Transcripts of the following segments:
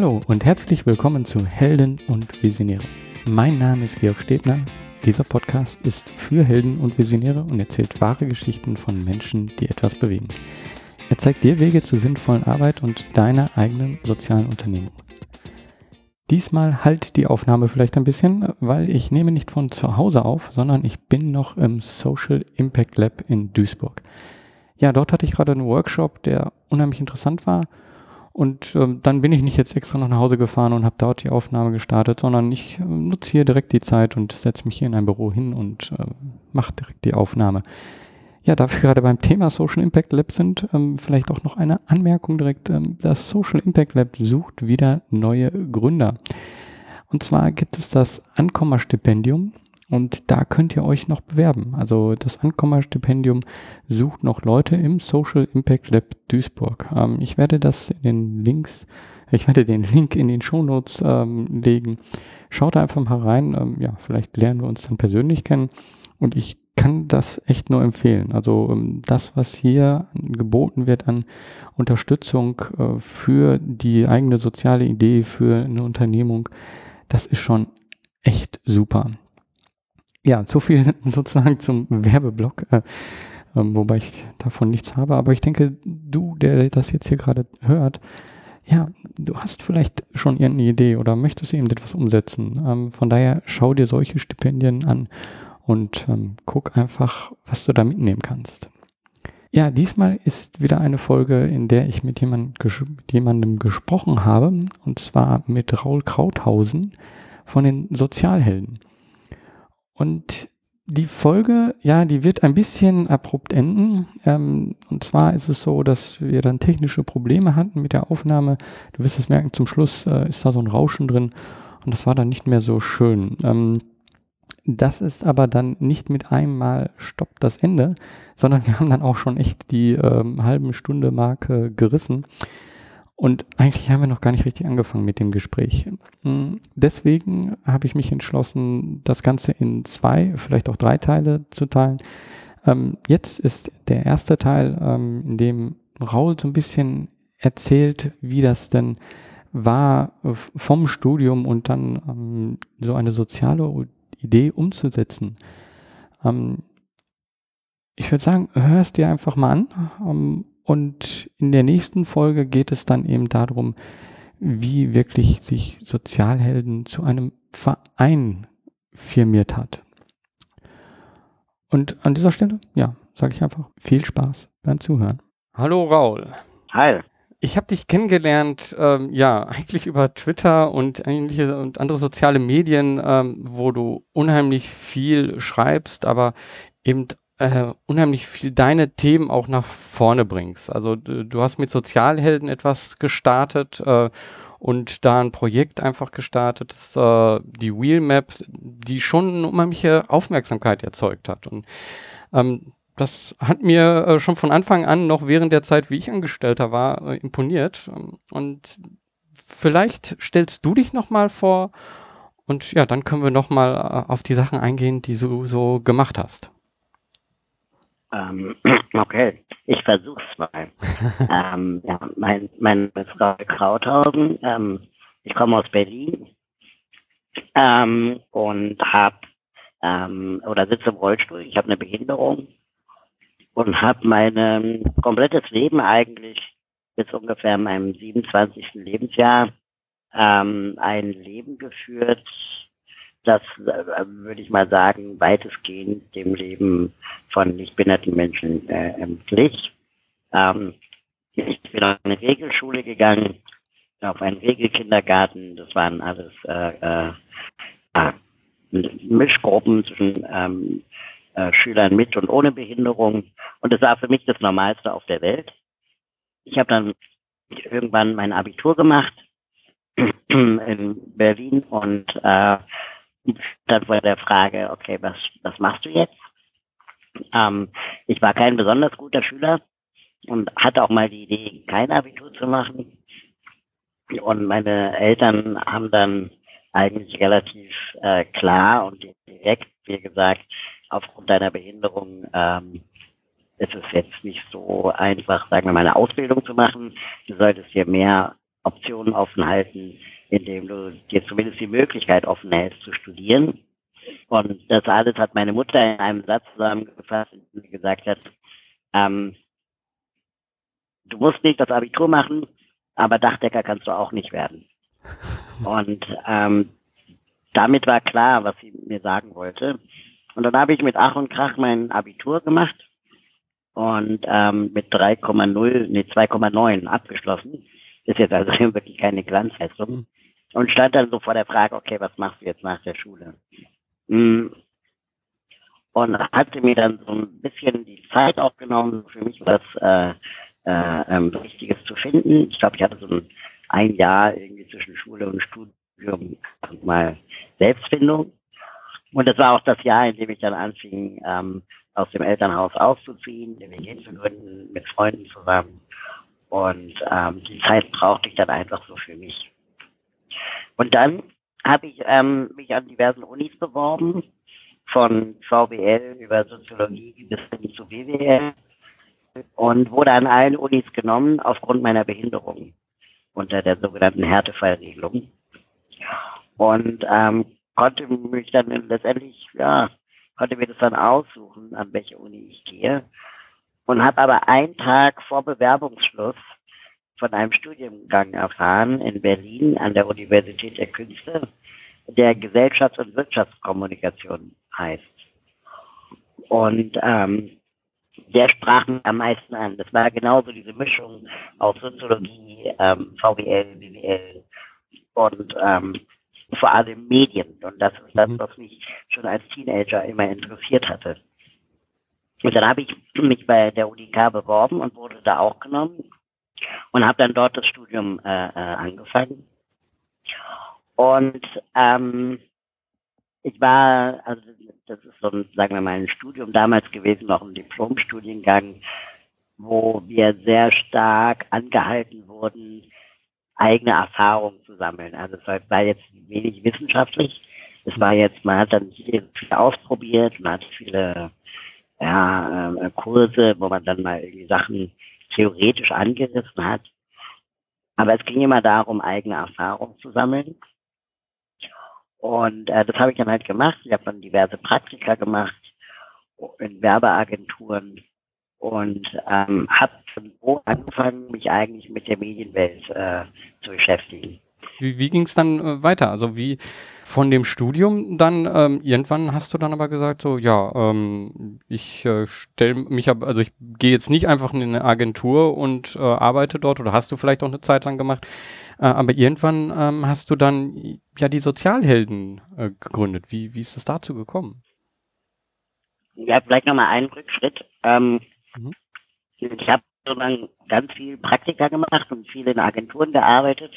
Hallo und herzlich willkommen zu Helden und Visionäre. Mein Name ist Georg Stebner. Dieser Podcast ist für Helden und Visionäre und erzählt wahre Geschichten von Menschen, die etwas bewegen. Er zeigt dir Wege zur sinnvollen Arbeit und deiner eigenen sozialen Unternehmung. Diesmal halt die Aufnahme vielleicht ein bisschen, weil ich nehme nicht von zu Hause auf, sondern ich bin noch im Social Impact Lab in Duisburg. Ja, dort hatte ich gerade einen Workshop, der unheimlich interessant war und ähm, dann bin ich nicht jetzt extra noch nach Hause gefahren und habe dort die Aufnahme gestartet, sondern ich äh, nutze hier direkt die Zeit und setze mich hier in ein Büro hin und äh, mache direkt die Aufnahme. Ja, da wir gerade beim Thema Social Impact Lab sind, ähm, vielleicht auch noch eine Anmerkung direkt. Ähm, das Social Impact Lab sucht wieder neue Gründer. Und zwar gibt es das Ankommerstipendium und da könnt ihr euch noch bewerben. Also das Ankommerstipendium sucht noch Leute im Social Impact Lab Duisburg. Ähm, ich werde das in den Links, ich werde den Link in den Shownotes ähm, legen. Schaut einfach mal rein. Ähm, ja, vielleicht lernen wir uns dann persönlich kennen. Und ich kann das echt nur empfehlen. Also ähm, das, was hier geboten wird an Unterstützung äh, für die eigene soziale Idee, für eine Unternehmung, das ist schon echt super ja, so viel sozusagen zum Werbeblock, äh, äh, wobei ich davon nichts habe. Aber ich denke, du, der das jetzt hier gerade hört, ja, du hast vielleicht schon irgendeine Idee oder möchtest eben etwas umsetzen. Ähm, von daher schau dir solche Stipendien an und ähm, guck einfach, was du da mitnehmen kannst. Ja, diesmal ist wieder eine Folge, in der ich mit, jemand, mit jemandem gesprochen habe, und zwar mit Raul Krauthausen von den Sozialhelden. Und die Folge, ja, die wird ein bisschen abrupt enden. Ähm, und zwar ist es so, dass wir dann technische Probleme hatten mit der Aufnahme. Du wirst es merken, zum Schluss äh, ist da so ein Rauschen drin und das war dann nicht mehr so schön. Ähm, das ist aber dann nicht mit einem Mal stoppt das Ende, sondern wir haben dann auch schon echt die ähm, halben Stunde Marke gerissen. Und eigentlich haben wir noch gar nicht richtig angefangen mit dem Gespräch. Hm, deswegen habe ich mich entschlossen, das Ganze in zwei, vielleicht auch drei Teile zu teilen. Ähm, jetzt ist der erste Teil, ähm, in dem Raul so ein bisschen erzählt, wie das denn war, vom Studium und dann ähm, so eine soziale Idee umzusetzen. ich würde sagen, hör es dir einfach mal an und in der nächsten Folge geht es dann eben darum, wie wirklich sich Sozialhelden zu einem Verein firmiert hat. Und an dieser Stelle, ja, sage ich einfach viel Spaß beim Zuhören. Hallo Raul. Hi. Ich habe dich kennengelernt, ähm, ja, eigentlich über Twitter und ähnliche und andere soziale Medien, ähm, wo du unheimlich viel schreibst, aber eben äh, unheimlich viel deine Themen auch nach vorne bringst. Also du, hast mit Sozialhelden etwas gestartet äh, und da ein Projekt einfach gestartet, das, äh, die Wheelmap, die schon eine unheimliche Aufmerksamkeit erzeugt hat. Und ähm, das hat mir äh, schon von Anfang an, noch während der Zeit, wie ich Angestellter war, äh, imponiert. Und vielleicht stellst du dich nochmal vor und ja, dann können wir nochmal äh, auf die Sachen eingehen, die du so gemacht hast. Ähm, okay, ich versuche es mal. ähm, ja, mein, mein Name ist Raul Krauthausen. Ähm, ich komme aus Berlin ähm, und habe ähm, oder sitze im Rollstuhl. Ich habe eine Behinderung und habe mein komplettes Leben eigentlich bis ungefähr meinem 27. Lebensjahr ähm, ein Leben geführt, das, äh, würde ich mal sagen, weitestgehend dem Leben von nicht behinderten Menschen äh, glich. Ähm, ich bin auf eine Regelschule gegangen, auf einen Regelkindergarten. Das waren alles äh, äh, Mischgruppen zwischen ähm, äh, Schülern mit und ohne Behinderung. Und das war für mich das Normalste auf der Welt. Ich habe dann irgendwann mein Abitur gemacht in Berlin und äh, dann vor der Frage, okay, was, was machst du jetzt? Ähm, ich war kein besonders guter Schüler und hatte auch mal die Idee, kein Abitur zu machen. Und meine Eltern haben dann eigentlich relativ äh, klar und direkt mir gesagt, aufgrund deiner Behinderung ähm, ist es jetzt nicht so einfach, sagen wir mal, eine Ausbildung zu machen. Du solltest dir mehr Optionen offen halten, indem du dir zumindest die Möglichkeit offen hältst zu studieren. Und das alles hat meine Mutter in einem Satz zusammengefasst, in dem sie gesagt hat, ähm, du musst nicht das Abitur machen, aber Dachdecker kannst du auch nicht werden. Und ähm, damit war klar, was sie mir sagen wollte. Und dann habe ich mit Ach und Krach mein Abitur gemacht und ähm, mit 3,0, nee 2,9 abgeschlossen. Ist jetzt also wirklich keine Glanzleistung. Und stand dann so vor der Frage, okay, was machst du jetzt nach der Schule? Hm. Und hatte mir dann so ein bisschen die Zeit auch genommen, für mich was äh, äh, ähm, Richtiges zu finden. Ich glaube, ich hatte so ein, ein Jahr irgendwie zwischen Schule und Studium mal Selbstfindung. Und das war auch das Jahr, in dem ich dann anfing, ähm, aus dem Elternhaus auszuziehen, den WG zu gründen, mit Freunden zusammen. Und ähm, die Zeit brauchte ich dann einfach so für mich. Und dann habe ich ähm, mich an diversen Unis beworben, von VWL über Soziologie bis hin zu BWL und wurde an allen Unis genommen aufgrund meiner Behinderung unter der sogenannten Härtefallregelung. Und ähm, konnte mich dann letztendlich, ja, konnte mir das dann aussuchen, an welche Uni ich gehe. Und habe aber einen Tag vor Bewerbungsschluss von einem Studiengang erfahren in Berlin an der Universität der Künste, der Gesellschafts- und Wirtschaftskommunikation heißt. Und ähm, der sprach mich am meisten an. Das war genauso diese Mischung aus Soziologie, ähm, VWL, BWL und ähm, vor allem Medien. Und das ist das, mhm. was mich schon als Teenager immer interessiert hatte. Und dann habe ich mich bei der UDK beworben und wurde da auch genommen und habe dann dort das Studium äh, äh, angefangen. Und ähm, ich war, also das ist so ein, sagen wir mal, ein Studium damals gewesen, noch ein Diplomstudiengang, wo wir sehr stark angehalten wurden, eigene Erfahrungen zu sammeln. Also es war jetzt wenig wissenschaftlich. Es war jetzt, man hat dann viel ausprobiert, man hat viele ja, äh, Kurse, wo man dann mal irgendwie Sachen theoretisch angerissen hat. Aber es ging immer darum, eigene Erfahrungen zu sammeln. Und äh, das habe ich dann halt gemacht. Ich habe dann diverse Praktika gemacht in Werbeagenturen und ähm, habe so angefangen, mich eigentlich mit der Medienwelt äh, zu beschäftigen. Wie, wie ging es dann äh, weiter? Also wie von dem Studium dann ähm, irgendwann hast du dann aber gesagt so ja ähm, ich äh, stelle mich ab also ich gehe jetzt nicht einfach in eine Agentur und äh, arbeite dort oder hast du vielleicht auch eine Zeit lang gemacht äh, aber irgendwann ähm, hast du dann ja die Sozialhelden äh, gegründet wie wie ist es dazu gekommen ja vielleicht nochmal einen Rückschritt ähm, mhm. ich habe dann ganz viel Praktika gemacht und viel in Agenturen gearbeitet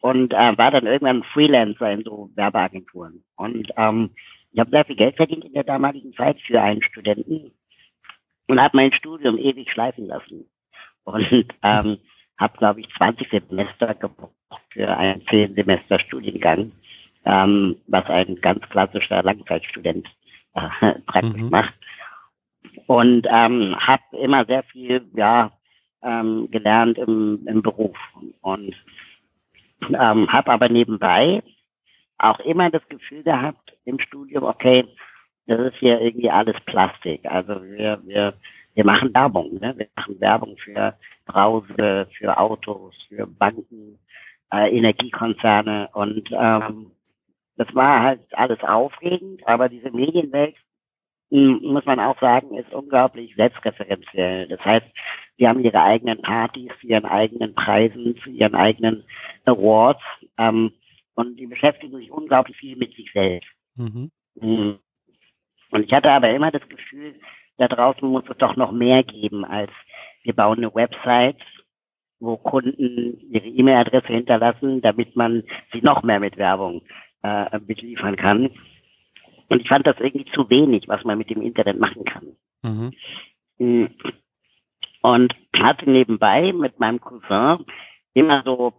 und äh, war dann irgendwann Freelancer in so Werbeagenturen. Und ähm, ich habe sehr viel Geld verdient in der damaligen Zeit für einen Studenten und habe mein Studium ewig schleifen lassen. Und ähm, habe, glaube ich, 20 Semester gebraucht für einen 10 Semester Studiengang, ähm, was ein ganz klassischer Langzeitstudent äh, praktisch mhm. macht. Und ähm, habe immer sehr viel ja, ähm, gelernt im, im Beruf. Und ähm, habe aber nebenbei auch immer das Gefühl gehabt im Studium, okay, das ist hier irgendwie alles Plastik. Also wir, wir, wir machen Werbung, ne? wir machen Werbung für Brause, für Autos, für Banken, äh, Energiekonzerne und ähm, das war halt alles aufregend, aber diese Medienwelt muss man auch sagen, ist unglaublich selbstreferenziell. Das heißt, sie haben ihre eigenen Partys, ihren eigenen Preisen, zu ihren eigenen Awards ähm, und die beschäftigen sich unglaublich viel mit sich selbst. Mhm. mhm. Und ich hatte aber immer das Gefühl, da draußen muss es doch noch mehr geben, als wir bauen eine Website, wo Kunden ihre E-Mail-Adresse hinterlassen, damit man sie noch mehr mit Werbung äh, beliefern kann. Und ich fand das irgendwie zu wenig, was man mit dem Internet machen kann. Mhm. Und hatte nebenbei mit meinem Cousin immer so,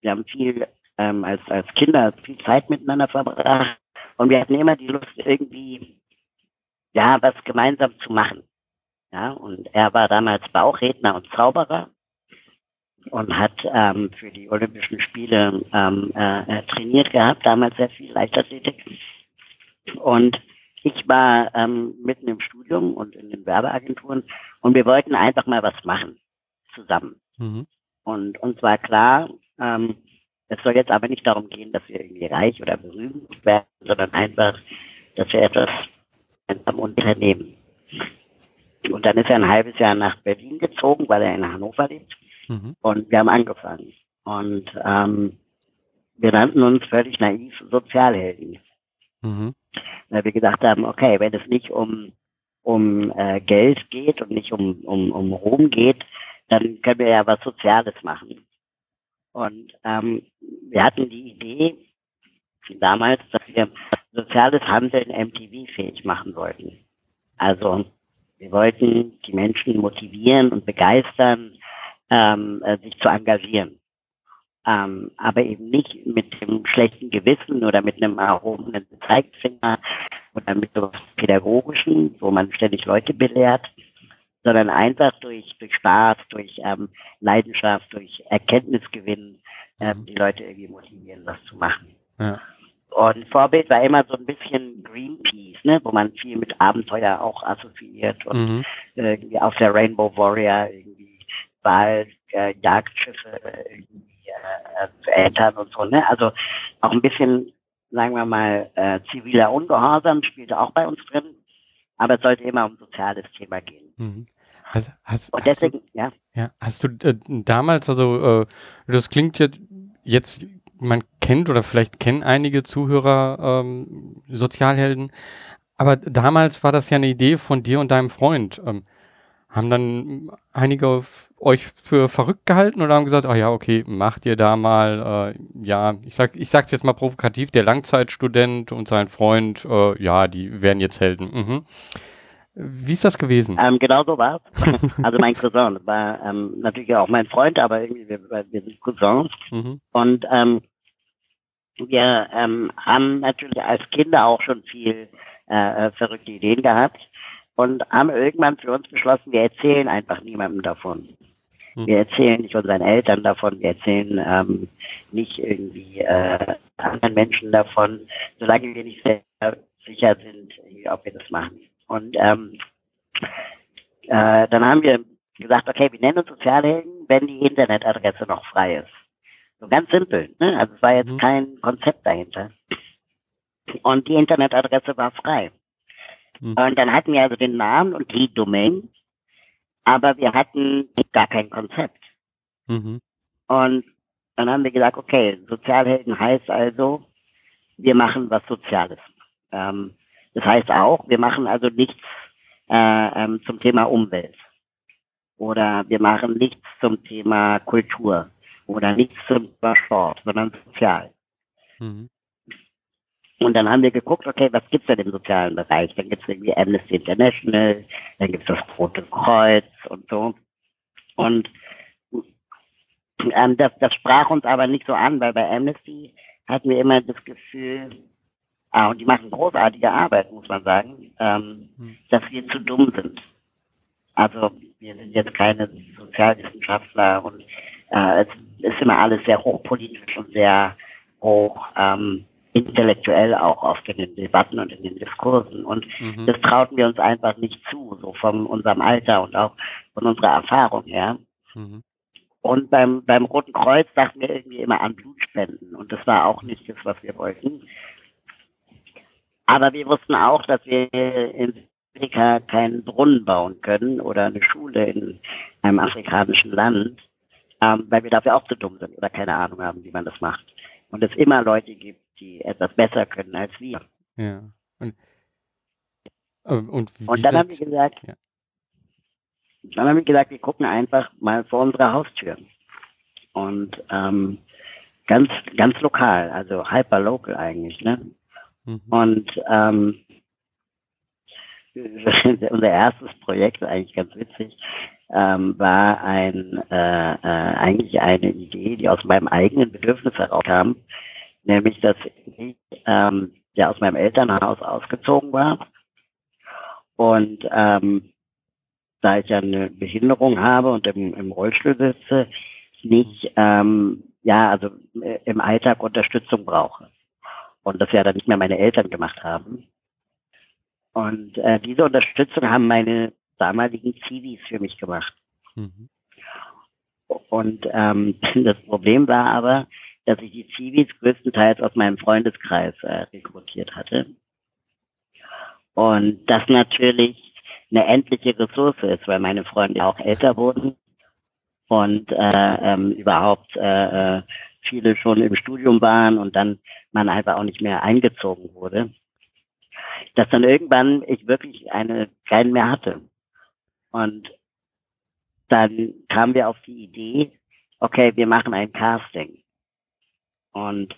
wir haben viel ähm, als, als Kinder viel Zeit miteinander verbracht und wir hatten immer die Lust, irgendwie ja, was gemeinsam zu machen. Ja, und er war damals Bauchredner und Zauberer. und hat ähm, für die Olympischen Spiele ähm, äh, trainiert gehabt, damals sehr viel Leichtathletik. Und ich war ähm, mitten im Studium und in den Werbeagenturen und wir wollten einfach mal was machen zusammen. Mhm. Und uns war klar, ähm, es soll jetzt aber nicht darum gehen, dass wir irgendwie reich oder berühmt werden, sondern einfach, dass wir etwas am Unternehmen. Und dann ist er ein halbes Jahr nach Berlin gezogen, weil er in Hannover lebt. Mhm. Und wir haben angefangen. Und ähm, wir nannten uns völlig naiv Sozialhelden. Mhm. Weil wir gesagt haben, okay, wenn es nicht um, um äh, Geld geht und nicht um, um, um Ruhm geht, dann können wir ja was Soziales machen. Und ähm, wir hatten die Idee damals, dass wir soziales Handeln MTV-fähig machen wollten. Also wir wollten die Menschen motivieren und begeistern, ähm, äh, sich zu engagieren. Ähm, aber eben nicht mit dem schlechten Gewissen oder mit einem erhobenen Zeigefinger oder mit so Pädagogischen, wo man ständig Leute belehrt, sondern einfach durch, durch Spaß, durch ähm, Leidenschaft, durch Erkenntnisgewinn ähm, die Leute irgendwie motivieren, was zu machen. Ja. Und Vorbild war immer so ein bisschen Greenpeace, ne, wo man viel mit Abenteuer auch assoziiert und mhm. irgendwie auf der Rainbow Warrior irgendwie Wald, äh, Jagdschiffe irgendwie äh, zu Eltern und so, ne? Also auch ein bisschen, sagen wir mal, äh, ziviler Ungehorsam spielte auch bei uns drin, aber es sollte immer um ein soziales Thema gehen. Mhm. Hast, hast, und deswegen, du, ja. ja. Hast du äh, damals, also äh, das klingt jetzt, jetzt man kennt oder vielleicht kennen einige Zuhörer ähm, Sozialhelden, aber damals war das ja eine Idee von dir und deinem Freund. Ähm, haben dann einige euch für verrückt gehalten oder haben gesagt, ah ja, okay, macht ihr da mal, äh, ja, ich sag, ich sag's jetzt mal provokativ, der Langzeitstudent und sein Freund, äh, ja, die werden jetzt Helden. Mhm. Wie ist das gewesen? Ähm, genau so war es. also mein Cousin war ähm, natürlich auch mein Freund, aber irgendwie wir, wir sind Cousins. Mhm. Und ähm, wir ähm, haben natürlich als Kinder auch schon viel äh, äh, verrückte Ideen gehabt und haben irgendwann für uns beschlossen, wir erzählen einfach niemandem davon. Mhm. Wir erzählen nicht unseren Eltern davon, wir erzählen ähm, nicht irgendwie äh, anderen Menschen davon, solange wir nicht sehr sicher sind, ob wir das machen. Und ähm, äh, dann haben wir gesagt, okay, wir nennen uns Sozialhelden, wenn die Internetadresse noch frei ist. So ganz simpel. Ne? Also es war jetzt mhm. kein Konzept dahinter. Und die Internetadresse war frei. Mhm. Und dann hatten wir also den Namen und die Domain, aber wir hatten gar kein Konzept. Mhm. Und dann haben wir gesagt, okay, Sozialhelden heißt also, wir machen was Soziales. Ähm, das heißt auch, wir machen also nichts äh, ähm, zum Thema Umwelt oder wir machen nichts zum Thema Kultur oder nichts zum Thema Sport, sondern sozial. Mhm. Und dann haben wir geguckt, okay, was gibt's denn im sozialen Bereich? Dann gibt's irgendwie Amnesty International, dann gibt's das Rote Kreuz und so. Und ähm, das, das sprach uns aber nicht so an, weil bei Amnesty hatten wir immer das Gefühl, Ah, und die machen großartige Arbeit, muss man sagen, ähm, hm. dass wir zu dumm sind. Also wir sind jetzt keine Sozialwissenschaftler und äh, es ist immer alles sehr hochpolitisch und sehr hoch ähm, intellektuell auch oft in den Debatten und in den Diskursen. Und mhm. das trauten wir uns einfach nicht zu, so von unserem Alter und auch von unserer Erfahrung her. Mhm. Und beim, beim Roten Kreuz dachten wir irgendwie immer an Blutspenden. Und das war auch nicht das, was wir wollten. Aber wir wussten auch, dass wir in Afrika keinen Brunnen bauen können oder eine Schule in einem afrikanischen Land, ähm, weil wir dafür auch zu dumm sind oder keine Ahnung haben, wie man das macht. Und es immer Leute gibt, die etwas besser können als wir. Ja. Und, äh, und, und dann haben wir gesagt, ja. dann haben wir gesagt, wir gucken einfach mal vor unserer Haustür. Und ähm, ganz, ganz lokal, also hyperlocal eigentlich, ne? Mhm. Und ähm, unser erstes Projekt, eigentlich ganz witzig, ähm, war ein, äh, äh, eigentlich eine Idee, die aus meinem eigenen Bedürfnis herauskam, nämlich, dass ich ähm, ja aus meinem Elternhaus ausgezogen war und ähm, da ich ja eine Behinderung habe und im, im Rollstuhl sitze, nicht, ähm, ja, also äh, im Alltag Unterstützung brauche. Und das ja dann nicht mehr meine Eltern gemacht haben. Und äh, diese Unterstützung haben meine damaligen Zivis für mich gemacht. Mhm. Und ähm, das Problem war aber, dass ich die Zivis größtenteils aus meinem Freundeskreis äh, rekrutiert hatte. Und das natürlich eine endliche Ressource ist, weil meine Freunde auch älter wurden und äh, ähm, überhaupt äh, äh, viele schon im Studium waren und dann man einfach auch nicht mehr eingezogen wurde, dass dann irgendwann ich wirklich eine keinen mehr hatte. Und dann kamen wir auf die Idee, okay, wir machen ein Casting. Und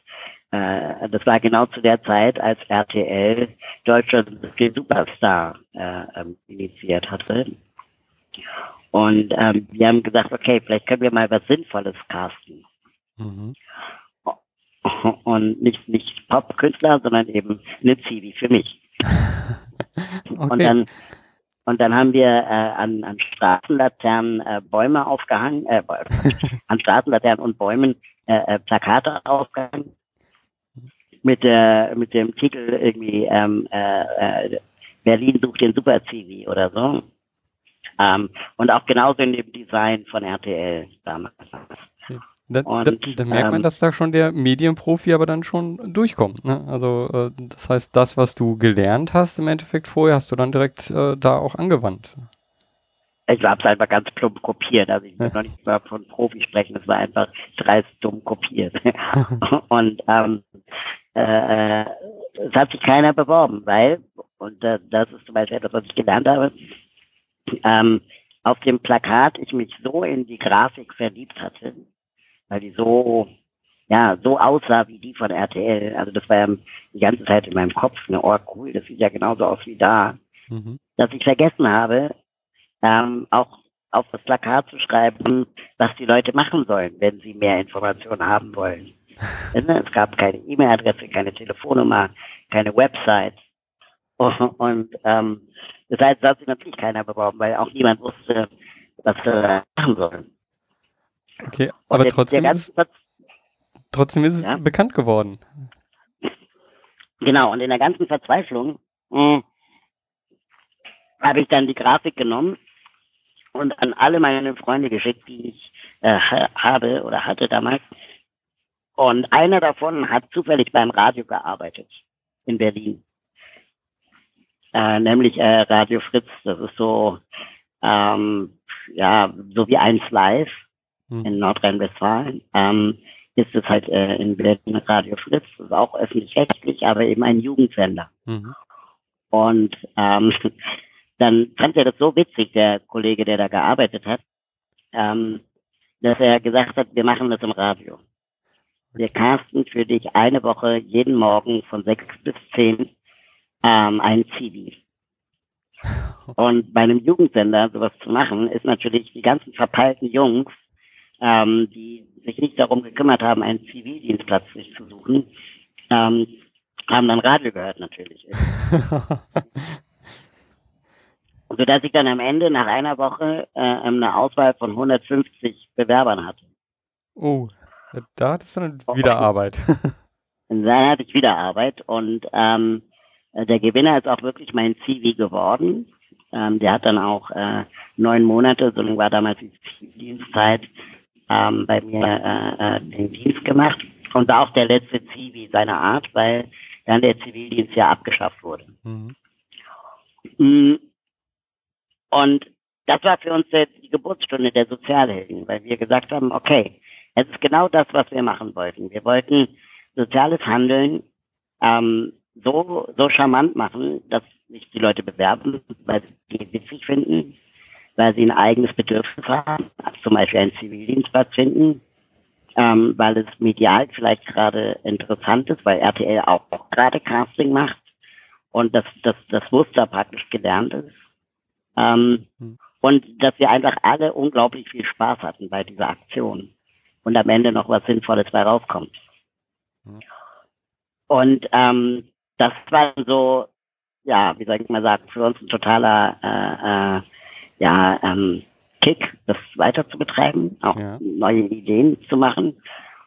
äh, das war genau zu der Zeit, als RTL Deutschland den Superstar äh, ähm, initiiert hatte. Und ähm, wir haben gesagt, okay, vielleicht können wir mal was Sinnvolles casten. Mhm. Und nicht, nicht Popkünstler, sondern eben eine Zivi für mich. okay. Und dann und dann haben wir äh, an, an Straßenlaternen äh, Bäume aufgehangen, äh, an Straßenlaternen und Bäumen äh, äh, Plakate aufgehangen mit der mit dem Titel irgendwie ähm, äh, äh, Berlin sucht den Super Zivi oder so. Ähm, und auch genauso in dem Design von RTL damals. Da, und, da, da merkt man, ähm, dass da schon der Medienprofi aber dann schon durchkommt. Ne? Also äh, das heißt, das, was du gelernt hast im Endeffekt vorher, hast du dann direkt äh, da auch angewandt. Ich habe es einfach ganz plump kopiert. Also ich will noch nicht mal von Profi sprechen, es war einfach dreist dumm kopiert. und ähm, äh, es hat sich keiner beworben, weil, und äh, das ist zum Beispiel etwas, was ich gelernt habe, ähm, auf dem Plakat ich mich so in die Grafik verliebt hatte, weil die so, ja, so aussah wie die von RTL. Also das war ja die ganze Zeit in meinem Kopf, eine oh cool, das sieht ja genauso aus wie da. Mhm. Dass ich vergessen habe, ähm, auch auf das Plakat zu schreiben, was die Leute machen sollen, wenn sie mehr Informationen haben wollen. Ne, es gab keine E-Mail-Adresse, keine Telefonnummer, keine Website. Und ähm, das heißt, da hat sich natürlich keiner beworben, weil auch niemand wusste, was sie machen sollen. Okay, aber trotzdem, der ist, trotzdem ist es ja? bekannt geworden. Genau, und in der ganzen Verzweiflung hm, habe ich dann die Grafik genommen und an alle meine Freunde geschickt, die ich äh, habe oder hatte damals. Und einer davon hat zufällig beim Radio gearbeitet in Berlin. Äh, nämlich äh, Radio Fritz. Das ist so, ähm, ja, so wie eins live hm. in Nordrhein-Westfalen, ähm, ist es halt äh, in Berlin Radio Fritz, das ist auch öffentlich-rechtlich, aber eben ein Jugendsender. Mhm. Und ähm, dann fand er das so witzig, der Kollege, der da gearbeitet hat, ähm, dass er gesagt hat, wir machen das im Radio. Wir casten für dich eine Woche jeden Morgen von sechs bis zehn ähm, ein CD. Und bei einem Jugendsender sowas zu machen, ist natürlich die ganzen verpeilten Jungs, ähm, die sich nicht darum gekümmert haben, einen Zivildienstplatz sich zu suchen, ähm, haben dann Radio gehört natürlich. Sodass ich dann am Ende nach einer Woche äh, eine Auswahl von 150 Bewerbern hatte. Oh, da hattest du dann wieder Arbeit. dann hatte ich wieder Arbeit und ähm, der Gewinner ist auch wirklich mein CV geworden. Ähm, der hat dann auch äh, neun Monate, so lange war damals die Dienstzeit, ähm, bei mir äh, äh, den Dienst gemacht und war auch der letzte Zivi seiner Art, weil dann der Zivildienst ja abgeschafft wurde. Mhm. Und das war für uns die Geburtsstunde der Sozialhelden, weil wir gesagt haben, okay, es ist genau das, was wir machen wollten. Wir wollten soziales Handeln ähm, so, so charmant machen, dass sich die Leute bewerben, weil sie die witzig finden, weil sie ein eigenes Bedürfnis haben, zum Beispiel einen Zivildienstplatz finden, ähm, weil es medial vielleicht gerade interessant ist, weil RTL auch, gerade Casting macht und dass das, das Muster praktisch gelernt ist. Ähm, mhm. Und dass wir einfach alle unglaublich viel Spaß hatten bei dieser Aktion und am Ende noch was Sinnvolles bei rauskommt. Mhm. Und ähm, das war so, ja, wie soll ich mal sagen, für uns ein totaler äh, äh, ja, ähm, Kick, das weiter zu betreiben, auch ja. neue Ideen zu machen.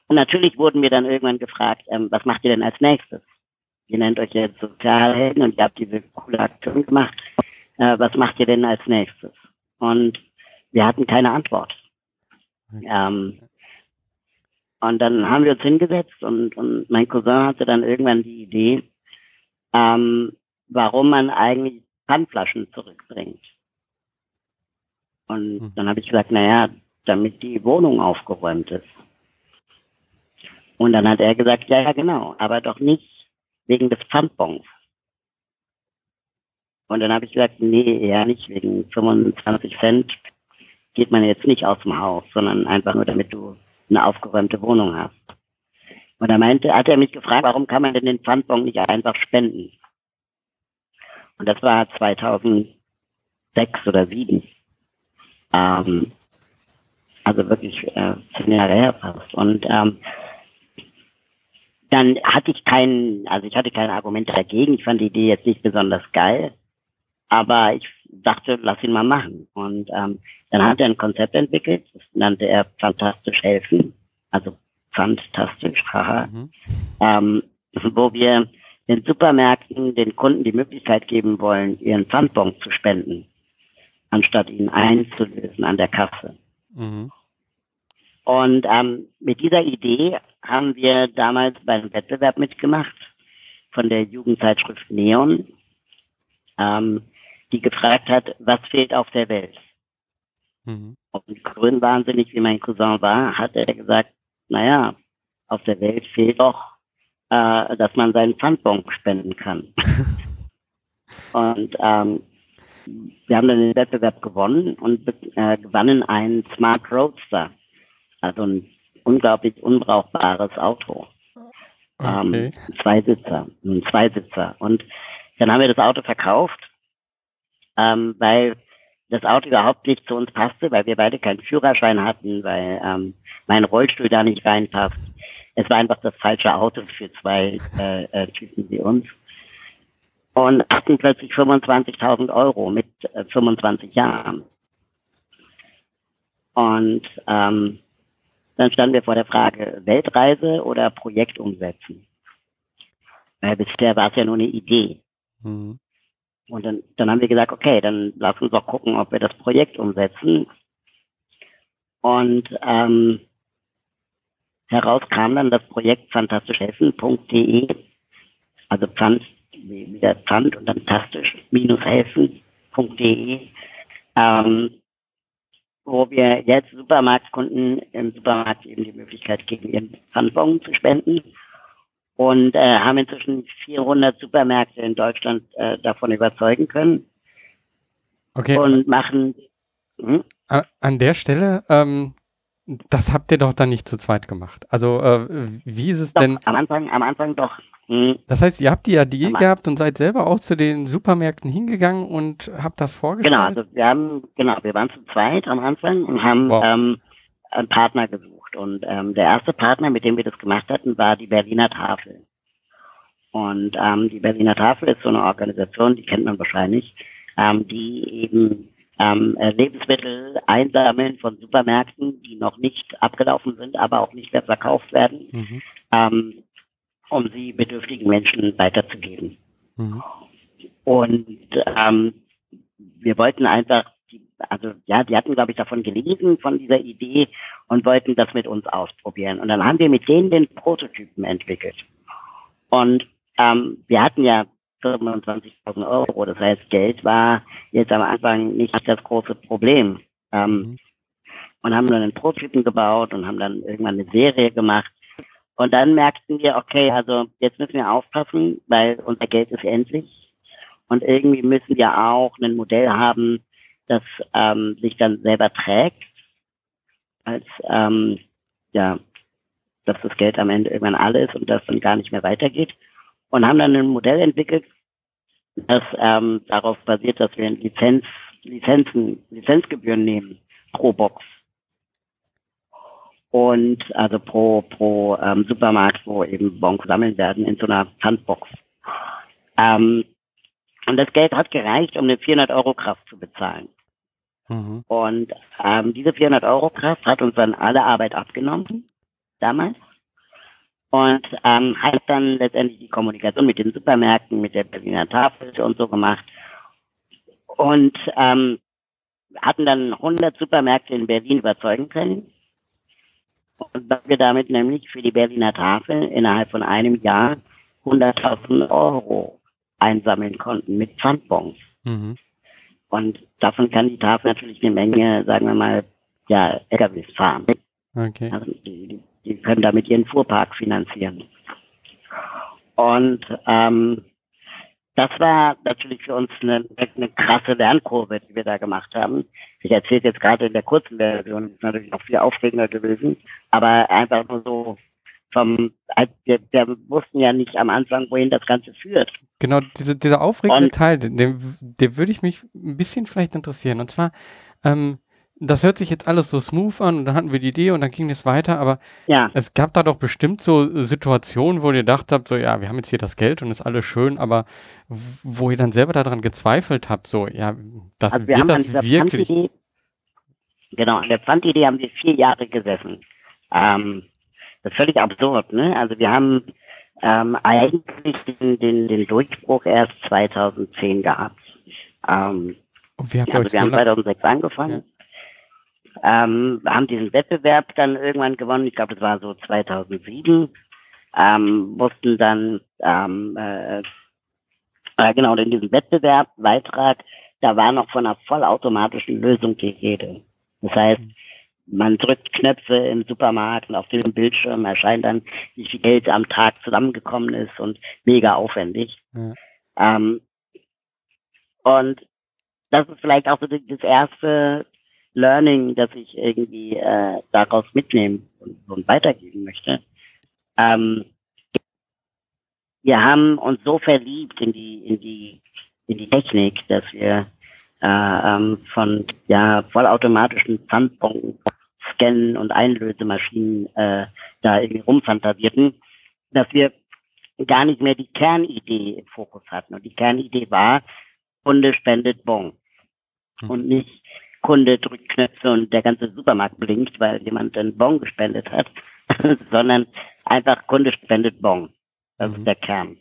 Und natürlich wurden wir dann irgendwann gefragt, ähm, was macht ihr denn als nächstes? Ihr nennt euch jetzt Sozialhelden und ihr habt diese coole Aktion gemacht. Äh, was macht ihr denn als nächstes? Und wir hatten keine Antwort. Ähm, und dann haben wir uns hingesetzt und, und mein Cousin hatte dann irgendwann die Idee, ähm, warum man eigentlich Pfandflaschen zurückbringt. Und mhm. dann habe ich gesagt, naja, damit die Wohnung aufgeräumt ist. Und dann hat er gesagt, ja, ja, genau, aber doch nicht wegen des Pfandbons. Und dann habe ich gesagt, nee, eher nicht wegen 25 Cent geht man jetzt nicht aus dem Haus, sondern einfach nur, damit du eine aufgeräumte Wohnung hast. Und da meinte, hat er mich gefragt, warum kann man denn den Pfandbon nicht einfach spenden? Und das war 2006 oder 2007. Ähm, also wirklich äh, zehn Jahre her fast. Und ähm, dann hatte ich keinen, also ich hatte keine Argumente dagegen. Ich fand die Idee jetzt nicht besonders geil, aber ich dachte, lass ihn mal machen. Und ähm, dann hat er ein Konzept entwickelt, das nannte er Fantastisch helfen, also fantastisch, haha, mhm. ähm, wo wir den Supermärkten den Kunden die Möglichkeit geben wollen, ihren Pfandbon zu spenden, anstatt ihn einzulösen an der Kasse. Mhm. Und ähm, mit dieser Idee haben wir damals beim Wettbewerb mitgemacht von der Jugendzeitschrift Neon, ähm, die gefragt hat, was fehlt auf der Welt? Mhm. Und grünwahnsinnig, wie mein Cousin war, hat er gesagt, naja, auf der Welt fehlt doch, äh, dass man seinen Pfandbon spenden kann. und ähm, wir haben dann den Wettbewerb gewonnen und äh, gewannen einen Smart Roadster, also ein unglaublich unbrauchbares Auto. Okay. Ähm, zwei Sitzer, ein Zweisitzer. Und dann haben wir das Auto verkauft, ähm, weil das Auto überhaupt nicht zu uns passte, weil wir beide keinen Führerschein hatten, weil ähm, mein Rollstuhl da nicht reinpasst. Es war einfach das falsche Auto für zwei äh, äh, Typen wie uns. Und hatten plötzlich 25.000 Euro mit äh, 25 Jahren. Und ähm, dann standen wir vor der Frage, Weltreise oder Projekt umsetzen. Weil bisher war es ja nur eine Idee. Mhm. Und dann, dann haben wir gesagt, okay, dann lass uns doch gucken, ob wir das Projekt umsetzen. Und ähm, heraus kam dann das Projekt fantastischhelfen.de, also Pfand, wieder Pfand und dann tastisch-helfen.de, ähm, wo wir jetzt Supermarktkunden im Supermarkt eben die Möglichkeit geben, ihren Pfandbon zu spenden und äh, haben inzwischen 400 Supermärkte in Deutschland äh, davon überzeugen können. Okay. Und machen. Hm? An der Stelle, ähm, das habt ihr doch dann nicht zu zweit gemacht. Also äh, wie ist es doch, denn? Am Anfang, am Anfang doch. Hm. Das heißt, ihr habt die Idee gehabt und seid selber auch zu den Supermärkten hingegangen und habt das vorgestellt? Genau, also wir haben, genau, wir waren zu zweit am Anfang und haben wow. ähm, einen Partner gesucht. Und ähm, der erste Partner, mit dem wir das gemacht hatten, war die Berliner Tafel. Und ähm, die Berliner Tafel ist so eine Organisation, die kennt man wahrscheinlich, ähm, die eben ähm, äh, Lebensmittel einsammeln von Supermärkten, die noch nicht abgelaufen sind, aber auch nicht mehr verkauft werden, mhm. ähm, um sie bedürftigen Menschen weiterzugeben. Mhm. Und ähm, wir wollten einfach also ja, die hatten, glaube ich, davon gelesen, von dieser Idee und wollten das mit uns ausprobieren. Und dann haben wir mit denen den Prototypen entwickelt. Und ähm, wir hatten ja 25.000 Euro, das heißt, Geld war jetzt am Anfang nicht das große Problem. Ähm, mhm. Und haben dann einen Prototypen gebaut und haben dann irgendwann eine Serie gemacht. Und dann merkten wir, okay, also jetzt müssen wir aufpassen, weil unser Geld ist endlich. Und irgendwie müssen wir auch ein Modell haben, das ähm, sich dann selber trägt, als ähm, ja, dass das Geld am Ende irgendwann alle ist und das dann gar nicht mehr weitergeht. Und haben dann ein Modell entwickelt, das ähm, darauf basiert, dass wir Lizenz, Lizenzen, Lizenzgebühren nehmen pro Box. Und also pro, pro ähm, Supermarkt, wo eben Bons sammeln werden in so einer Pfandbox. Ähm, und das Geld hat gereicht, um eine 400 Euro Kraft zu bezahlen. Mhm. Und ähm, diese 400 Euro Kraft hat uns dann alle Arbeit abgenommen, damals. Und ähm, hat dann letztendlich die Kommunikation mit den Supermärkten, mit der Berliner Tafel und so gemacht. Und ähm, hatten dann 100 Supermärkte in Berlin überzeugen können. Und dass wir damit nämlich für die Berliner Tafel innerhalb von einem Jahr 100.000 Euro einsammeln konnten mit Pfandbons. Mhm. Und davon kann die Tafel natürlich eine Menge, sagen wir mal, ja, LKWs fahren. Okay. Also die, die können damit ihren Fuhrpark finanzieren. Und ähm, das war natürlich für uns eine, eine krasse Lernkurve, die wir da gemacht haben. Ich erzähle jetzt gerade in der kurzen Version, ist natürlich noch viel aufregender gewesen, aber einfach nur so vom, wir, wir wussten ja nicht am Anfang, wohin das Ganze führt. Genau, diese, dieser aufregende und, Teil, den, der würde ich mich ein bisschen vielleicht interessieren. Und zwar, ähm, das hört sich jetzt alles so smooth an und dann hatten wir die Idee und dann ging es weiter, aber ja. es gab da doch bestimmt so Situationen, wo ihr gedacht habt, so ja, wir haben jetzt hier das Geld und ist alles schön, aber wo ihr dann selber daran gezweifelt habt, so ja, das also wir wird das wirklich. Genau, an der Pfandidee haben wir vier Jahre gesessen. Ähm, das ist völlig absurd, ne? Also wir haben ähm, eigentlich den, den, den Durchbruch erst 2010 gehabt. Ähm, Und ihr also wir haben 2006 angefangen. Ja. Ähm, haben diesen Wettbewerb dann irgendwann gewonnen. Ich glaube, das war so 2007. Ähm, mussten dann ähm, äh, äh, genau in diesem Wettbewerb Beitrag, da war noch von einer vollautomatischen Lösung die Rede. Das heißt, mhm. Man drückt Knöpfe im Supermarkt und auf dem Bildschirm erscheint dann, wie viel Geld am Tag zusammengekommen ist und mega aufwendig. Ja. Ähm, und das ist vielleicht auch so das erste Learning, das ich irgendwie äh, daraus mitnehmen und, und weitergeben möchte. Ähm, wir haben uns so verliebt in die in die in die Technik, dass wir äh, ähm, von ja vollautomatischen Pfandbonken Scannen und Einlösemaschinen äh, da irgendwie rumfantasierten, dass wir gar nicht mehr die Kernidee im Fokus hatten. Und die Kernidee war, Kunde spendet Bon. Hm. Und nicht Kunde drückt Knöpfe und der ganze Supermarkt blinkt, weil jemand einen Bon gespendet hat, sondern einfach Kunde spendet Bon. Das mhm. ist der Kern.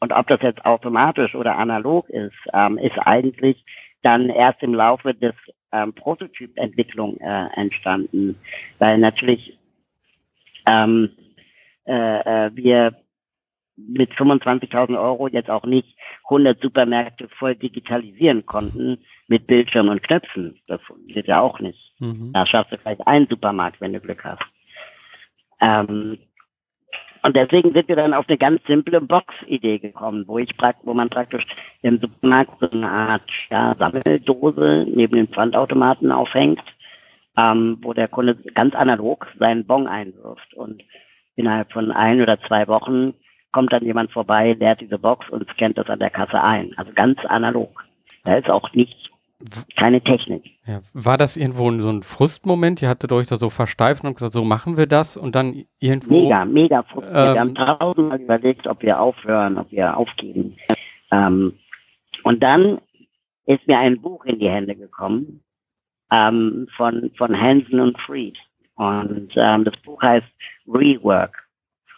Und ob das jetzt automatisch oder analog ist, ähm, ist eigentlich dann erst im Laufe des ähm, Prototypentwicklung äh, entstanden, weil natürlich ähm, äh, äh, wir mit 25.000 Euro jetzt auch nicht 100 Supermärkte voll digitalisieren konnten mit Bildschirm und Knöpfen. Das geht ja auch nicht. Mhm. Da schaffst du vielleicht einen Supermarkt, wenn du Glück hast. Ähm, und deswegen sind wir dann auf eine ganz simple Box-Idee gekommen, wo ich wo man praktisch im Supermarkt so eine Art ja, Sammeldose neben dem Pfandautomaten aufhängt, ähm, wo der Kunde ganz analog seinen Bon einwirft. Und innerhalb von ein oder zwei Wochen kommt dann jemand vorbei, leert diese Box und scannt das an der Kasse ein. Also ganz analog. Da ist auch nichts keine Technik. Ja, war das irgendwo so ein Frustmoment? Ihr hattet euch da so versteift und gesagt, so machen wir das und dann irgendwo. Mega, mega Frust. Ähm, wir haben tausendmal überlegt, ob wir aufhören, ob wir aufgeben. Ähm, und dann ist mir ein Buch in die Hände gekommen ähm, von, von Hansen und Fried. Und ähm, das Buch heißt Rework.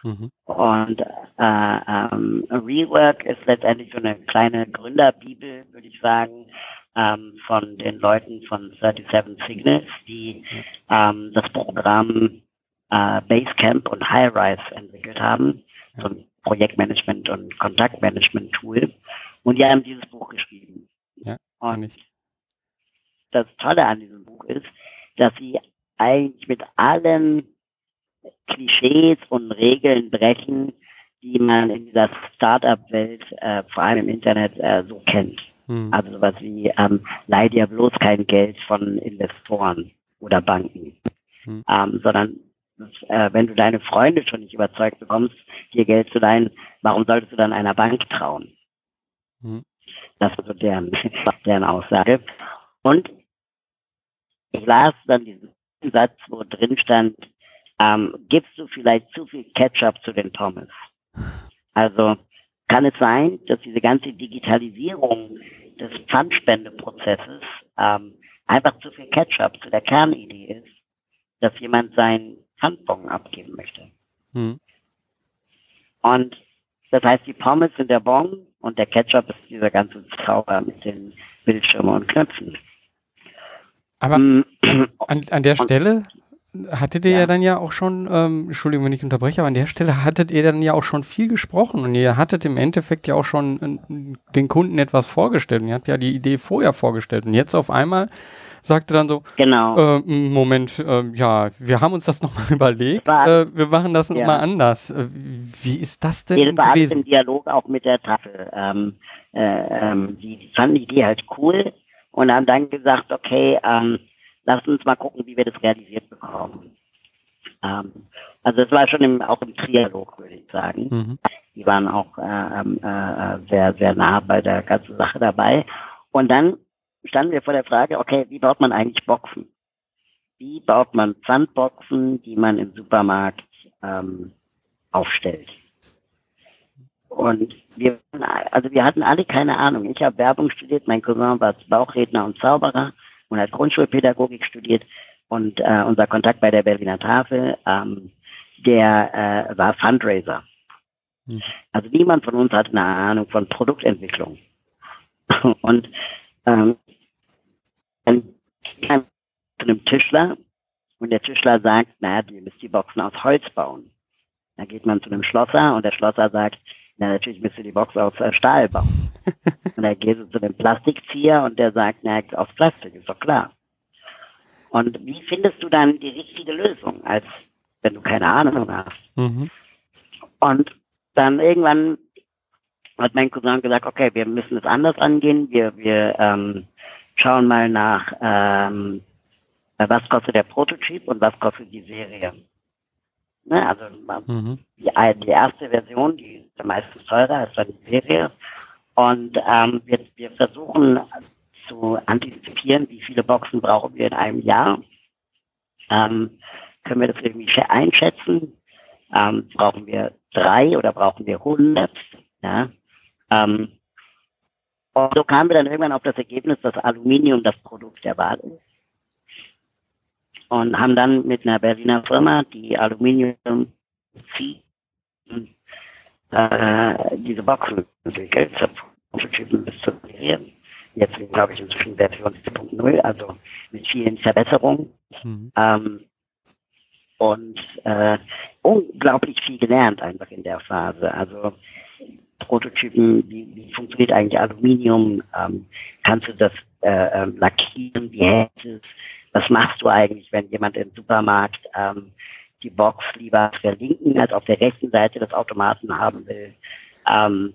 Mhm. Und äh, ähm, Rework ist letztendlich so eine kleine Gründerbibel, würde ich sagen, ähm, von den Leuten von 37 Signals, die ähm, das Programm äh, Basecamp und Highrise entwickelt haben, so ein Projektmanagement und Kontaktmanagement-Tool. Und die haben dieses Buch geschrieben. Ja, und das Tolle an diesem Buch ist, dass sie eigentlich mit allen Klischees und Regeln brechen, die man in dieser Startup-Welt, äh, vor allem im Internet, äh, so kennt. Hm. Also sowas wie, ähm, leih dir bloß kein Geld von Investoren oder Banken, hm. ähm, sondern äh, wenn du deine Freunde schon nicht überzeugt bekommst, dir Geld zu leihen, warum solltest du dann einer Bank trauen? Hm. Das ist so deren, deren Aussage. Und ich las dann diesen Satz, wo drin stand, ähm, gibst du vielleicht zu viel Ketchup zu den Pommes? Also kann es sein, dass diese ganze Digitalisierung des Pfandspendeprozesses ähm, einfach zu viel Ketchup zu der Kernidee ist, dass jemand seinen Pfandbon abgeben möchte. Mhm. Und das heißt, die Pommes sind der Bon und der Ketchup ist dieser ganze Zauber mit den Bildschirmen und Knöpfen. Aber mm. an, an der Stelle hattet ihr ja. ja. dann ja auch schon, ähm, Entschuldigung, wenn ich unterbreche, aber an der Stelle hattet ihr dann ja auch schon viel gesprochen und ihr hattet im Endeffekt ja auch schon äh, den Kunden etwas vorgestellt und ihr habt ja die Idee vorher vorgestellt und jetzt auf einmal sagte dann so, genau. Äh, Moment, äh, ja, wir haben uns das nochmal überlegt, äh, wir machen das ja. mal anders. Äh, wie ist das denn war gewesen? im Dialog auch mit der Tafel. Ähm, äh, ähm, die fanden die Idee halt cool und haben dann gesagt, okay, ähm, lass uns mal gucken, wie wir das realisiert bekommen. Ähm, also es war schon im, auch im Trialog, würde ich sagen. Mhm. Die waren auch äh, ähm, äh, sehr, sehr nah bei der ganzen Sache dabei. Und dann standen wir vor der Frage, okay, wie baut man eigentlich Boxen? Wie baut man Pfandboxen, die man im Supermarkt ähm, aufstellt? Und wir, also wir hatten alle keine Ahnung. Ich habe Werbung studiert, mein Cousin war Bauchredner und Zauberer und hat Grundschulpädagogik studiert und äh, unser Kontakt bei der Berliner Tafel, ähm, der äh, war Fundraiser. Hm. Also niemand von uns hatte eine Ahnung von Produktentwicklung. und ähm, dann kam zu einem Tischler und der Tischler sagt, naja, ihr müsst die Boxen aus Holz bauen. Dann geht man zu einem Schlosser und der Schlosser sagt, na natürlich müsst ihr die Box aus Stahl bauen. und dann gehst du zu dem Plastikzieher und der sagt, na, aus Plastik, ist doch klar. Und wie findest du dann die richtige Lösung, als wenn du keine Ahnung hast? Mhm. Und dann irgendwann hat mein Cousin gesagt, okay, wir müssen es anders angehen. Wir, wir ähm, schauen mal nach, ähm, was kostet der Prototyp und was kostet die Serie. Ne, also mhm. die, die, erste Version, die ist am meisten teurer, ist dann die Serie. Und ähm, wir, wir versuchen zu antizipieren, wie viele Boxen brauchen wir in einem Jahr. Ähm, können wir das irgendwie einschätzen? Ähm, brauchen wir drei oder brauchen wir hundert? Ja? Ähm, und so kamen wir dann irgendwann auf das Ergebnis, dass Aluminium das Produkt der Wahl ist. Und haben dann mit einer Berliner Firma, die Aluminium äh, diese Boxen entwickelt, Prototypen bis zu kreieren. Jetzt sind, glaube ich, inzwischen Version 7.0, also mit vielen Verbesserungen. Mhm. Ähm, und äh, unglaublich viel gelernt einfach in der Phase. Also Prototypen, wie, wie funktioniert eigentlich Aluminium, ähm, kannst du das äh, ähm, lackieren, wie hält es, was machst du eigentlich, wenn jemand im Supermarkt ähm, die Box lieber auf der linken als auf der rechten Seite des Automaten haben will. Ähm,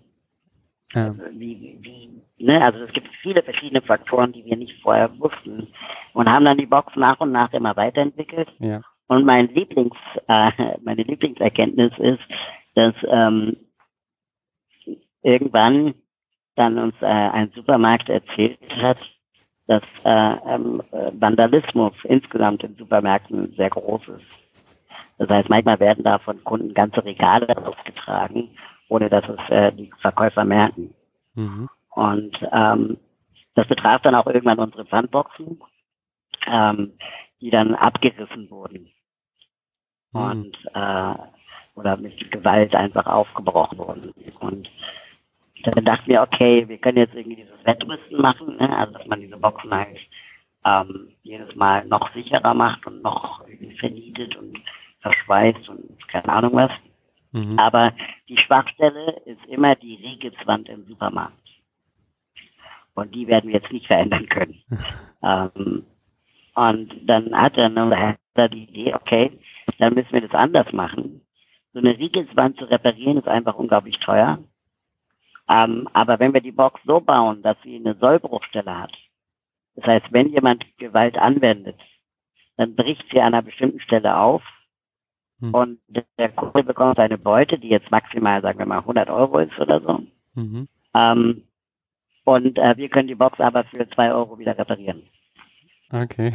ja. wie, wie, ne? Also es gibt viele verschiedene Faktoren, die wir nicht vorher wussten und haben dann die Box nach und nach immer weiterentwickelt. Ja. Und mein Lieblings, äh, meine Lieblingserkenntnis ist, dass ähm, irgendwann dann uns äh, ein Supermarkt erzählt hat, dass äh, ähm, Vandalismus insgesamt in Supermärkten sehr groß ist. Das heißt, manchmal werden da von Kunden ganze Regale ausgetragen, ohne dass es äh, die Verkäufer merken. Mhm. Und ähm, das betraf dann auch irgendwann unsere Pfandboxen, ähm, die dann abgerissen wurden. Mhm. Und äh, oder mit Gewalt einfach aufgebrochen wurden. Und dann dachten wir, okay, wir können jetzt irgendwie dieses Wettrüsten machen, ne? also dass man diese Boxen halt ähm, jedes Mal noch sicherer macht und noch vernietet und verschweißt und keine Ahnung was. Mhm. Aber die Schwachstelle ist immer die Riegelswand im Supermarkt. Und die werden wir jetzt nicht verändern können. ähm, und dann hat er die Idee, okay, dann müssen wir das anders machen. So eine Riegelswand zu reparieren ist einfach unglaublich teuer. Ähm, aber wenn wir die Box so bauen, dass sie eine Sollbruchstelle hat, das heißt, wenn jemand Gewalt anwendet, dann bricht sie an einer bestimmten Stelle auf hm. und der Kunde bekommt seine Beute, die jetzt maximal, sagen wir mal, 100 Euro ist oder so. Mhm. Ähm, und äh, wir können die Box aber für 2 Euro wieder reparieren. Okay.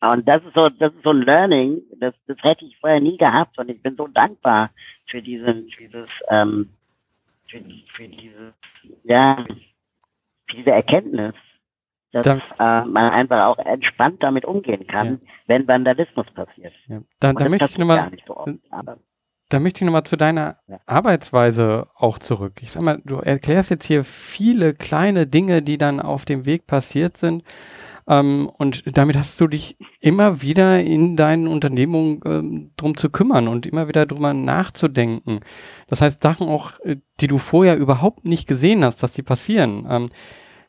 Und das ist so, das ist so ein Learning, das, das hätte ich vorher nie gehabt und ich bin so dankbar für diesen, dieses, ähm, für, für diese, ja, für diese Erkenntnis, dass äh, man einfach auch entspannt damit umgehen kann, ja. wenn Vandalismus passiert. Ja. Da, da möchte ich nochmal so da möchte ich nochmal zu deiner ja. Arbeitsweise auch zurück. Ich sag mal, du erklärst jetzt hier viele kleine Dinge, die dann auf dem Weg passiert sind. Ähm, und damit hast du dich immer wieder in deinen Unternehmungen ähm, drum zu kümmern und immer wieder drüber nachzudenken. Das heißt, Sachen auch, äh, die du vorher überhaupt nicht gesehen hast, dass die passieren. Ähm,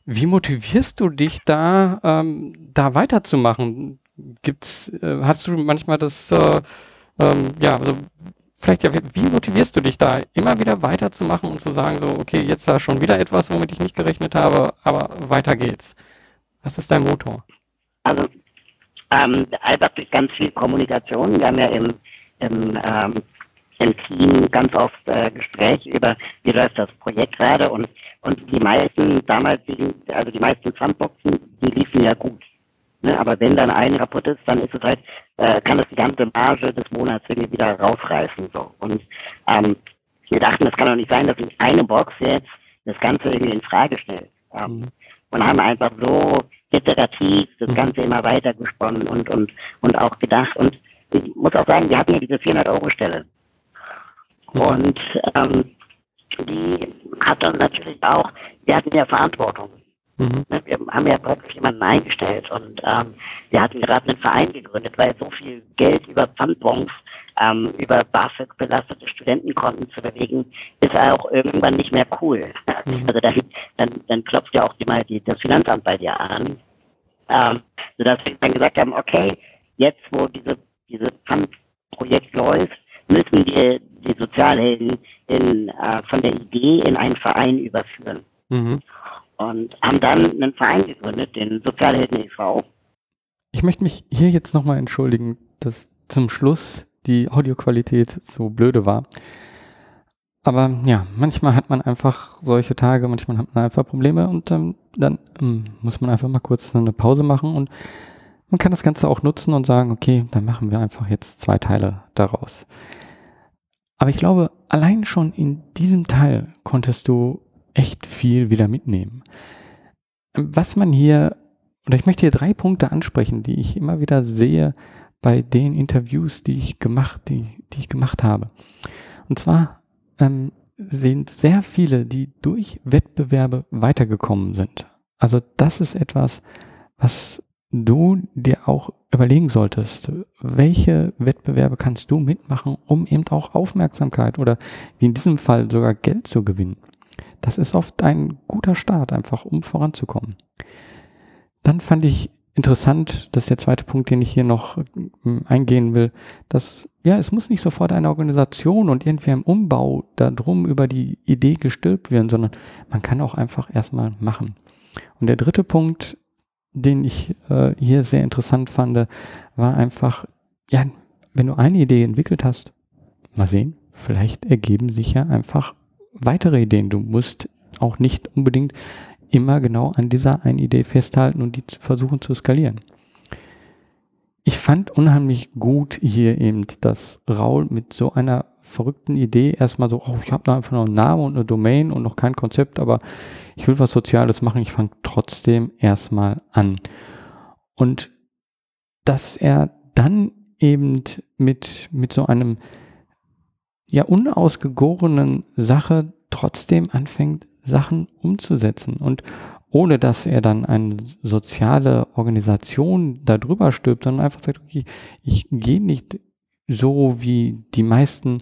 wie motivierst du dich da, ähm, da weiterzumachen? Gibt's, äh, hast du manchmal das, äh, ähm, ja, also vielleicht ja, wie motivierst du dich da, immer wieder weiterzumachen und zu sagen, so, okay, jetzt da schon wieder etwas, womit ich nicht gerechnet habe, aber weiter geht's? Was ist dein Motor? Also, ähm, einfach durch ganz viel Kommunikation. Wir haben ja im, im ähm, im Team ganz oft äh, Gespräche über, wie läuft das Projekt gerade und, und die meisten damals, die, also die meisten Fundboxen, die liefen ja gut. Ne? Aber wenn dann eine kaputt ist, dann ist es halt, äh, kann es die ganze Marge des Monats irgendwie wieder rausreißen. So. Und ähm, wir dachten, das kann doch nicht sein, dass eine Box jetzt das Ganze irgendwie in Frage stellt. Ähm, mhm. Und haben einfach so iterativ das mhm. Ganze immer weiter gesponnen und, und, und auch gedacht. Und ich muss auch sagen, wir hatten ja diese 400-Euro-Stelle. Und ähm, die hat dann natürlich auch, wir hatten ja Verantwortung. Mhm. Ne, wir haben ja praktisch jemanden eingestellt und ähm, wir hatten gerade einen Verein gegründet, weil so viel Geld über Pfandbons, ähm, über BAföG belastete Studentenkonten zu bewegen, ist auch irgendwann nicht mehr cool. Mhm. Also dann, dann, dann klopft ja auch mal die, das Finanzamt bei dir an. Ähm, sodass wir dann gesagt haben, okay, jetzt wo diese, diese Pfandprojekt läuft, müssen wir die Sozialhelden in, äh, von der Idee in einen Verein überführen. Mhm. Und haben dann einen Verein gegründet, den Sozialhelden e.V. Ich möchte mich hier jetzt nochmal entschuldigen, dass zum Schluss die Audioqualität so blöde war. Aber ja, manchmal hat man einfach solche Tage, manchmal hat man einfach Probleme und ähm, dann ähm, muss man einfach mal kurz eine Pause machen und man kann das Ganze auch nutzen und sagen, okay, dann machen wir einfach jetzt zwei Teile daraus. Aber ich glaube, allein schon in diesem Teil konntest du echt viel wieder mitnehmen. Was man hier, oder ich möchte hier drei Punkte ansprechen, die ich immer wieder sehe bei den Interviews, die ich gemacht, die, die ich gemacht habe. Und zwar ähm, sind sehr viele, die durch Wettbewerbe weitergekommen sind. Also das ist etwas, was du dir auch überlegen solltest, welche Wettbewerbe kannst du mitmachen, um eben auch Aufmerksamkeit oder wie in diesem Fall sogar Geld zu gewinnen. Das ist oft ein guter Start, einfach um voranzukommen. Dann fand ich interessant, das ist der zweite Punkt, den ich hier noch hm, eingehen will, dass, ja, es muss nicht sofort eine Organisation und irgendwie ein Umbau darum über die Idee gestülpt werden, sondern man kann auch einfach erstmal machen. Und der dritte Punkt den ich äh, hier sehr interessant fand, war einfach, ja, wenn du eine Idee entwickelt hast, mal sehen, vielleicht ergeben sich ja einfach weitere Ideen. Du musst auch nicht unbedingt immer genau an dieser einen Idee festhalten und die versuchen zu skalieren. Ich fand unheimlich gut hier eben, dass Raul mit so einer verrückten Idee erstmal so, oh, ich habe da einfach noch einen Namen und eine Domain und noch kein Konzept, aber ich will was Soziales machen, ich fange trotzdem erstmal an. Und dass er dann eben mit, mit so einem ja unausgegorenen Sache trotzdem anfängt, Sachen umzusetzen und ohne dass er dann eine soziale Organisation darüber stirbt, sondern einfach sagt, okay, ich gehe nicht so wie die meisten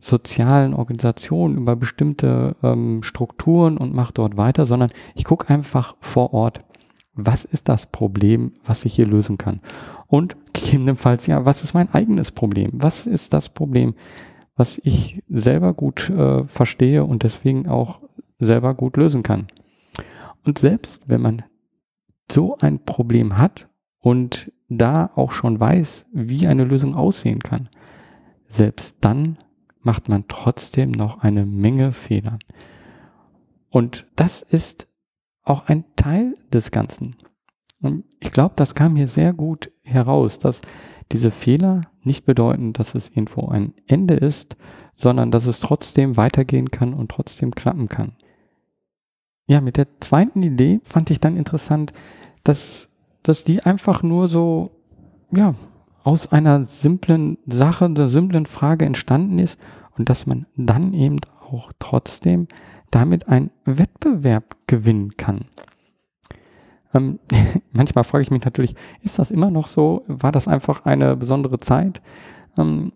sozialen Organisationen über bestimmte ähm, Strukturen und mache dort weiter, sondern ich gucke einfach vor Ort, was ist das Problem, was ich hier lösen kann. Und gegebenenfalls, ja, was ist mein eigenes Problem? Was ist das Problem, was ich selber gut äh, verstehe und deswegen auch selber gut lösen kann? Und selbst wenn man so ein Problem hat und da auch schon weiß, wie eine Lösung aussehen kann, selbst dann macht man trotzdem noch eine Menge Fehler. Und das ist auch ein Teil des Ganzen. Und ich glaube, das kam hier sehr gut heraus, dass diese Fehler nicht bedeuten, dass es irgendwo ein Ende ist, sondern dass es trotzdem weitergehen kann und trotzdem klappen kann. Ja, mit der zweiten Idee fand ich dann interessant, dass, dass die einfach nur so, ja, aus einer simplen Sache, der simplen Frage entstanden ist und dass man dann eben auch trotzdem damit einen Wettbewerb gewinnen kann. Ähm, manchmal frage ich mich natürlich, ist das immer noch so? War das einfach eine besondere Zeit? Ähm,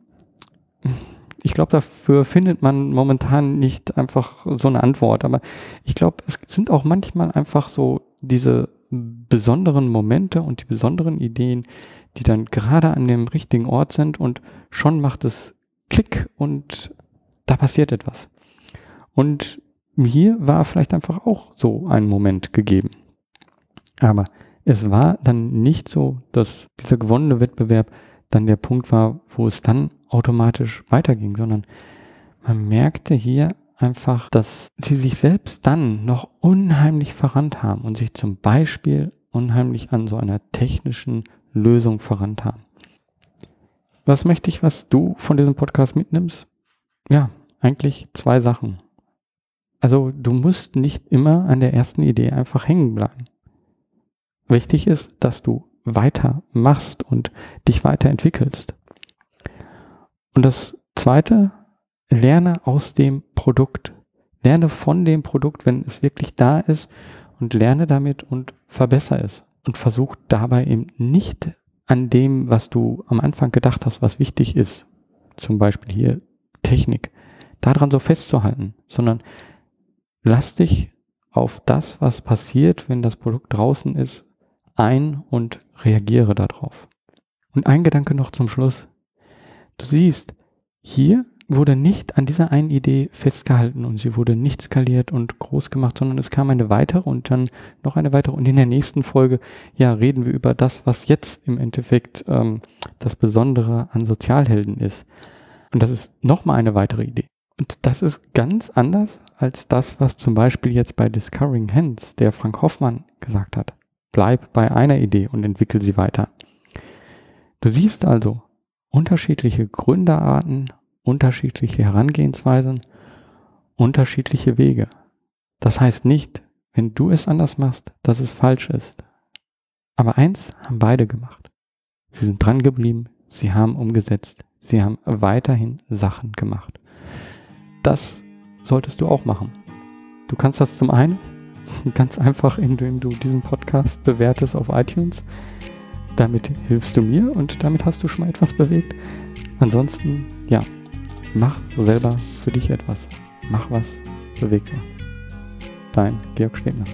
ich glaube, dafür findet man momentan nicht einfach so eine Antwort. Aber ich glaube, es sind auch manchmal einfach so diese besonderen Momente und die besonderen Ideen, die dann gerade an dem richtigen Ort sind und schon macht es Klick und da passiert etwas. Und hier war vielleicht einfach auch so ein Moment gegeben. Aber es war dann nicht so, dass dieser gewonnene Wettbewerb dann der Punkt war, wo es dann automatisch weiterging, sondern man merkte hier einfach, dass sie sich selbst dann noch unheimlich verrannt haben und sich zum Beispiel unheimlich an so einer technischen Lösung verrannt haben. Was möchte ich, was du von diesem Podcast mitnimmst? Ja, eigentlich zwei Sachen. Also du musst nicht immer an der ersten Idee einfach hängen bleiben. Wichtig ist, dass du weiter machst und dich weiterentwickelst. Und das zweite, lerne aus dem Produkt. Lerne von dem Produkt, wenn es wirklich da ist und lerne damit und verbessere es. Und versuch dabei eben nicht an dem, was du am Anfang gedacht hast, was wichtig ist, zum Beispiel hier Technik, daran so festzuhalten, sondern lass dich auf das, was passiert, wenn das Produkt draußen ist, ein und reagiere darauf. Und ein Gedanke noch zum Schluss. Du siehst, hier wurde nicht an dieser einen Idee festgehalten und sie wurde nicht skaliert und groß gemacht, sondern es kam eine weitere und dann noch eine weitere und in der nächsten Folge, ja, reden wir über das, was jetzt im Endeffekt ähm, das Besondere an Sozialhelden ist. Und das ist nochmal eine weitere Idee. Und das ist ganz anders als das, was zum Beispiel jetzt bei Discovering Hands der Frank Hoffmann gesagt hat. Bleib bei einer Idee und entwickel sie weiter. Du siehst also unterschiedliche Gründerarten, unterschiedliche Herangehensweisen, unterschiedliche Wege. Das heißt nicht, wenn du es anders machst, dass es falsch ist. Aber eins haben beide gemacht. Sie sind dran geblieben, sie haben umgesetzt, sie haben weiterhin Sachen gemacht. Das solltest du auch machen. Du kannst das zum einen ganz einfach, indem du diesen Podcast bewertest auf iTunes. Damit hilfst du mir und damit hast du schon mal etwas bewegt. Ansonsten, ja, mach selber für dich etwas. Mach was, beweg was. Dein Georg Stegner.